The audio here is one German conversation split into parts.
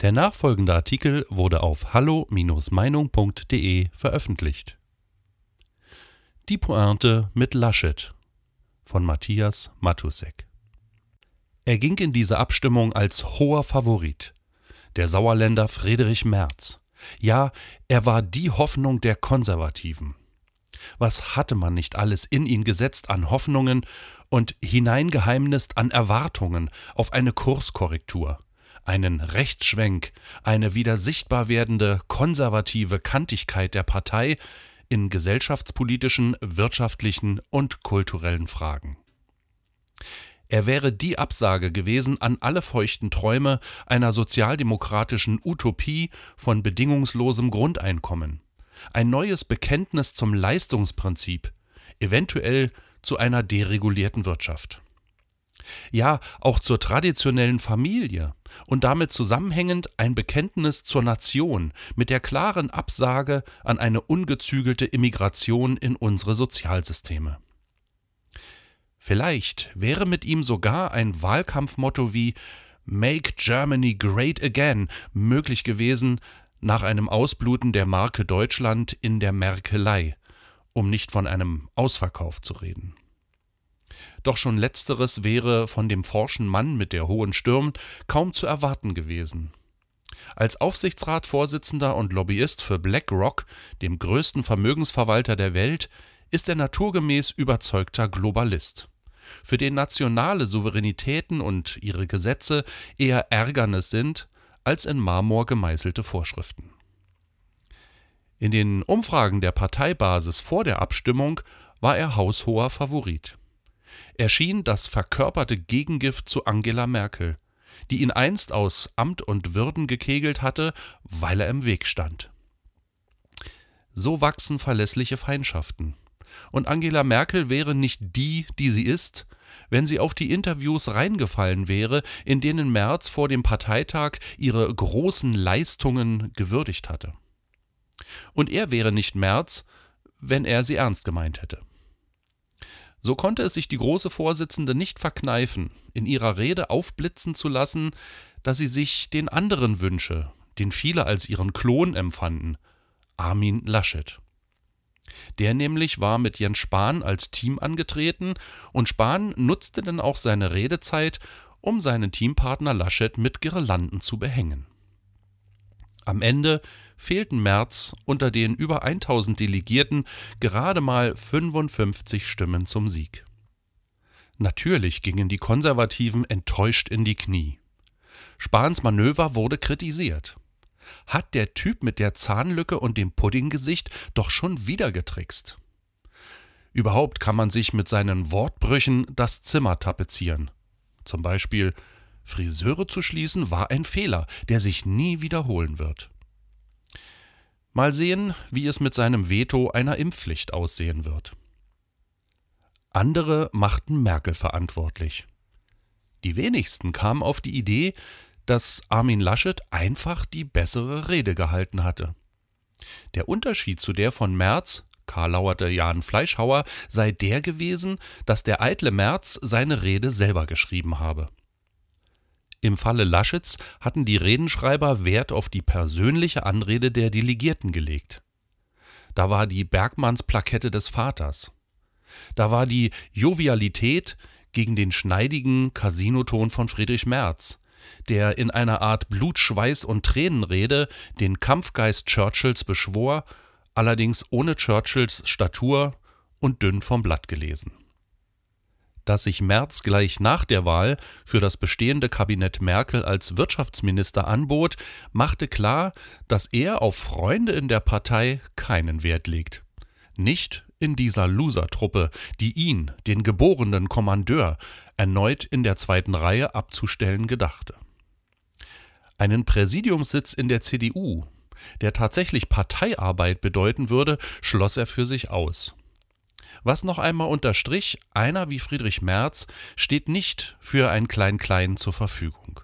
Der nachfolgende Artikel wurde auf hallo-meinung.de veröffentlicht. Die Pointe mit Laschet von Matthias Matusek. Er ging in diese Abstimmung als hoher Favorit. Der Sauerländer Friedrich Merz. Ja, er war die Hoffnung der Konservativen. Was hatte man nicht alles in ihn gesetzt an Hoffnungen und hineingeheimnist an Erwartungen auf eine Kurskorrektur, einen Rechtsschwenk, eine wieder sichtbar werdende konservative Kantigkeit der Partei in gesellschaftspolitischen, wirtschaftlichen und kulturellen Fragen. Er wäre die Absage gewesen an alle feuchten Träume einer sozialdemokratischen Utopie von bedingungslosem Grundeinkommen, ein neues Bekenntnis zum Leistungsprinzip, eventuell zu einer deregulierten Wirtschaft. Ja, auch zur traditionellen Familie und damit zusammenhängend ein Bekenntnis zur Nation mit der klaren Absage an eine ungezügelte Immigration in unsere Sozialsysteme. Vielleicht wäre mit ihm sogar ein Wahlkampfmotto wie Make Germany Great Again möglich gewesen, nach einem Ausbluten der Marke Deutschland in der Merkelei, um nicht von einem Ausverkauf zu reden. Doch schon letzteres wäre von dem forschen Mann mit der hohen Stirn kaum zu erwarten gewesen. Als Aufsichtsratsvorsitzender und Lobbyist für BlackRock, dem größten Vermögensverwalter der Welt, ist er naturgemäß überzeugter Globalist, für den nationale Souveränitäten und ihre Gesetze eher Ärgernis sind als in Marmor gemeißelte Vorschriften. In den Umfragen der Parteibasis vor der Abstimmung war er haushoher Favorit. Er schien das verkörperte Gegengift zu Angela Merkel, die ihn einst aus Amt und Würden gekegelt hatte, weil er im Weg stand. So wachsen verlässliche Feindschaften. Und Angela Merkel wäre nicht die, die sie ist, wenn sie auf die Interviews reingefallen wäre, in denen Merz vor dem Parteitag ihre großen Leistungen gewürdigt hatte. Und er wäre nicht Merz, wenn er sie ernst gemeint hätte. So konnte es sich die große Vorsitzende nicht verkneifen, in ihrer Rede aufblitzen zu lassen, dass sie sich den anderen wünsche, den viele als ihren Klon empfanden, Armin Laschet. Der nämlich war mit Jens Spahn als Team angetreten und Spahn nutzte dann auch seine Redezeit, um seinen Teampartner Laschet mit Girlanden zu behängen. Am Ende fehlten März unter den über 1000 Delegierten gerade mal 55 Stimmen zum Sieg. Natürlich gingen die Konservativen enttäuscht in die Knie. Spahns Manöver wurde kritisiert hat der Typ mit der Zahnlücke und dem Puddinggesicht doch schon wieder getrickst. Überhaupt kann man sich mit seinen Wortbrüchen das Zimmer tapezieren. Zum Beispiel Friseure zu schließen war ein Fehler, der sich nie wiederholen wird. Mal sehen, wie es mit seinem Veto einer Impfpflicht aussehen wird. Andere machten Merkel verantwortlich. Die wenigsten kamen auf die Idee, dass Armin Laschet einfach die bessere Rede gehalten hatte. Der Unterschied zu der von Merz, Karl lauerte Jan Fleischhauer, sei der gewesen, dass der eitle Merz seine Rede selber geschrieben habe. Im Falle Laschets hatten die Redenschreiber Wert auf die persönliche Anrede der Delegierten gelegt. Da war die Bergmannsplakette des Vaters. Da war die Jovialität gegen den schneidigen Casinoton von Friedrich Merz, der in einer Art Blut, Schweiß und Tränenrede den Kampfgeist Churchills beschwor, allerdings ohne Churchills Statur und dünn vom Blatt gelesen. Dass sich Merz gleich nach der Wahl für das bestehende Kabinett Merkel als Wirtschaftsminister anbot, machte klar, dass er auf Freunde in der Partei keinen Wert legt. Nicht in dieser Loser-Truppe, die ihn, den geborenen Kommandeur, erneut in der zweiten Reihe abzustellen gedachte. Einen Präsidiumssitz in der CDU, der tatsächlich Parteiarbeit bedeuten würde, schloss er für sich aus. Was noch einmal unterstrich, einer wie Friedrich Merz steht nicht für ein Klein-Klein zur Verfügung.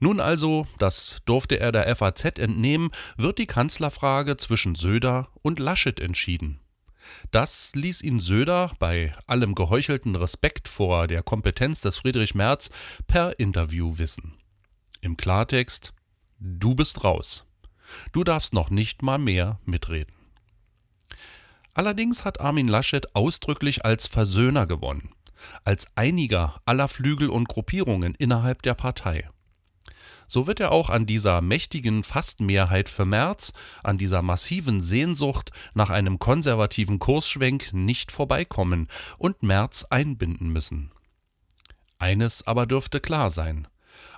Nun also, das durfte er der FAZ entnehmen, wird die Kanzlerfrage zwischen Söder und Laschet entschieden. Das ließ ihn Söder bei allem geheuchelten Respekt vor der Kompetenz des Friedrich Merz per Interview wissen. Im Klartext, du bist raus. Du darfst noch nicht mal mehr mitreden. Allerdings hat Armin Laschet ausdrücklich als Versöhner gewonnen, als Einiger aller Flügel und Gruppierungen innerhalb der Partei. So wird er auch an dieser mächtigen Fastmehrheit für Merz, an dieser massiven Sehnsucht nach einem konservativen Kursschwenk nicht vorbeikommen und Merz einbinden müssen. Eines aber dürfte klar sein.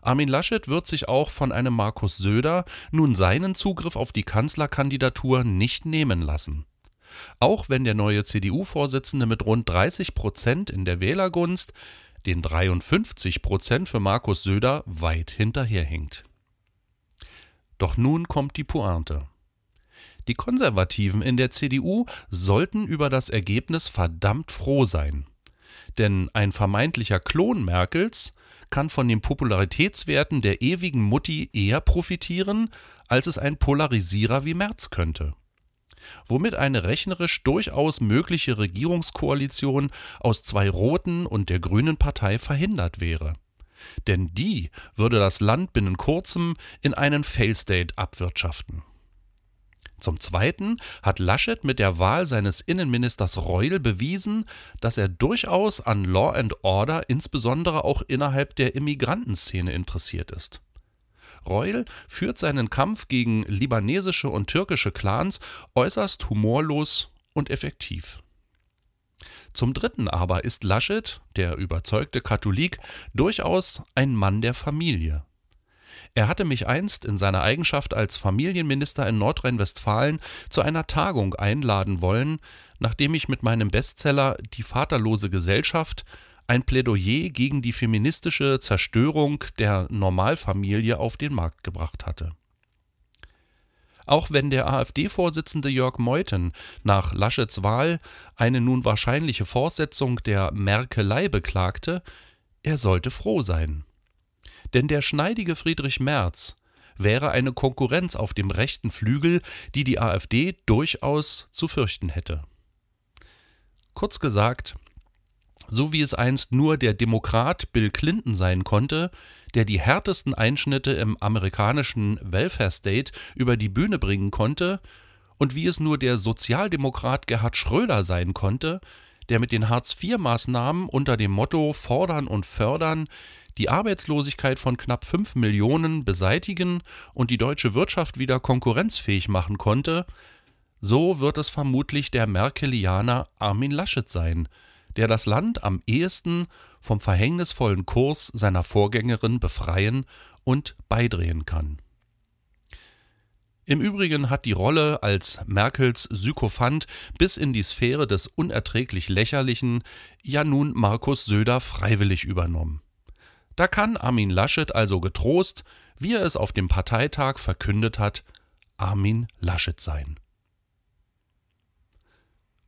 Armin Laschet wird sich auch von einem Markus Söder nun seinen Zugriff auf die Kanzlerkandidatur nicht nehmen lassen. Auch wenn der neue CDU-Vorsitzende mit rund 30 Prozent in der Wählergunst den 53 Prozent für Markus Söder weit hinterherhinkt. Doch nun kommt die Pointe. Die Konservativen in der CDU sollten über das Ergebnis verdammt froh sein. Denn ein vermeintlicher Klon Merkels kann von den Popularitätswerten der ewigen Mutti eher profitieren, als es ein Polarisierer wie Merz könnte womit eine rechnerisch durchaus mögliche Regierungskoalition aus zwei roten und der grünen Partei verhindert wäre. Denn die würde das Land binnen kurzem in einen Failstate abwirtschaften. Zum Zweiten hat Laschet mit der Wahl seines Innenministers Reul bewiesen, dass er durchaus an Law and Order insbesondere auch innerhalb der Immigrantenszene interessiert ist. Reul führt seinen Kampf gegen libanesische und türkische Clans äußerst humorlos und effektiv. Zum Dritten aber ist Laschet, der überzeugte Katholik, durchaus ein Mann der Familie. Er hatte mich einst in seiner Eigenschaft als Familienminister in Nordrhein-Westfalen zu einer Tagung einladen wollen, nachdem ich mit meinem Bestseller Die vaterlose Gesellschaft ein Plädoyer gegen die feministische Zerstörung der Normalfamilie auf den Markt gebracht hatte. Auch wenn der AfD-Vorsitzende Jörg Meuthen nach Laschets Wahl eine nun wahrscheinliche Fortsetzung der Merkelei beklagte, er sollte froh sein. Denn der schneidige Friedrich Merz wäre eine Konkurrenz auf dem rechten Flügel, die die AfD durchaus zu fürchten hätte. Kurz gesagt, so wie es einst nur der Demokrat Bill Clinton sein konnte, der die härtesten Einschnitte im amerikanischen Welfare State über die Bühne bringen konnte, und wie es nur der Sozialdemokrat Gerhard Schröder sein konnte, der mit den Hartz-IV-Maßnahmen unter dem Motto Fordern und Fördern die Arbeitslosigkeit von knapp 5 Millionen beseitigen und die deutsche Wirtschaft wieder konkurrenzfähig machen konnte, so wird es vermutlich der Merkelianer Armin Laschet sein, der das Land am ehesten vom verhängnisvollen Kurs seiner Vorgängerin befreien und beidrehen kann. Im Übrigen hat die Rolle als Merkels Sykophant bis in die Sphäre des unerträglich Lächerlichen ja nun Markus Söder freiwillig übernommen. Da kann Armin Laschet also getrost, wie er es auf dem Parteitag verkündet hat, Armin Laschet sein.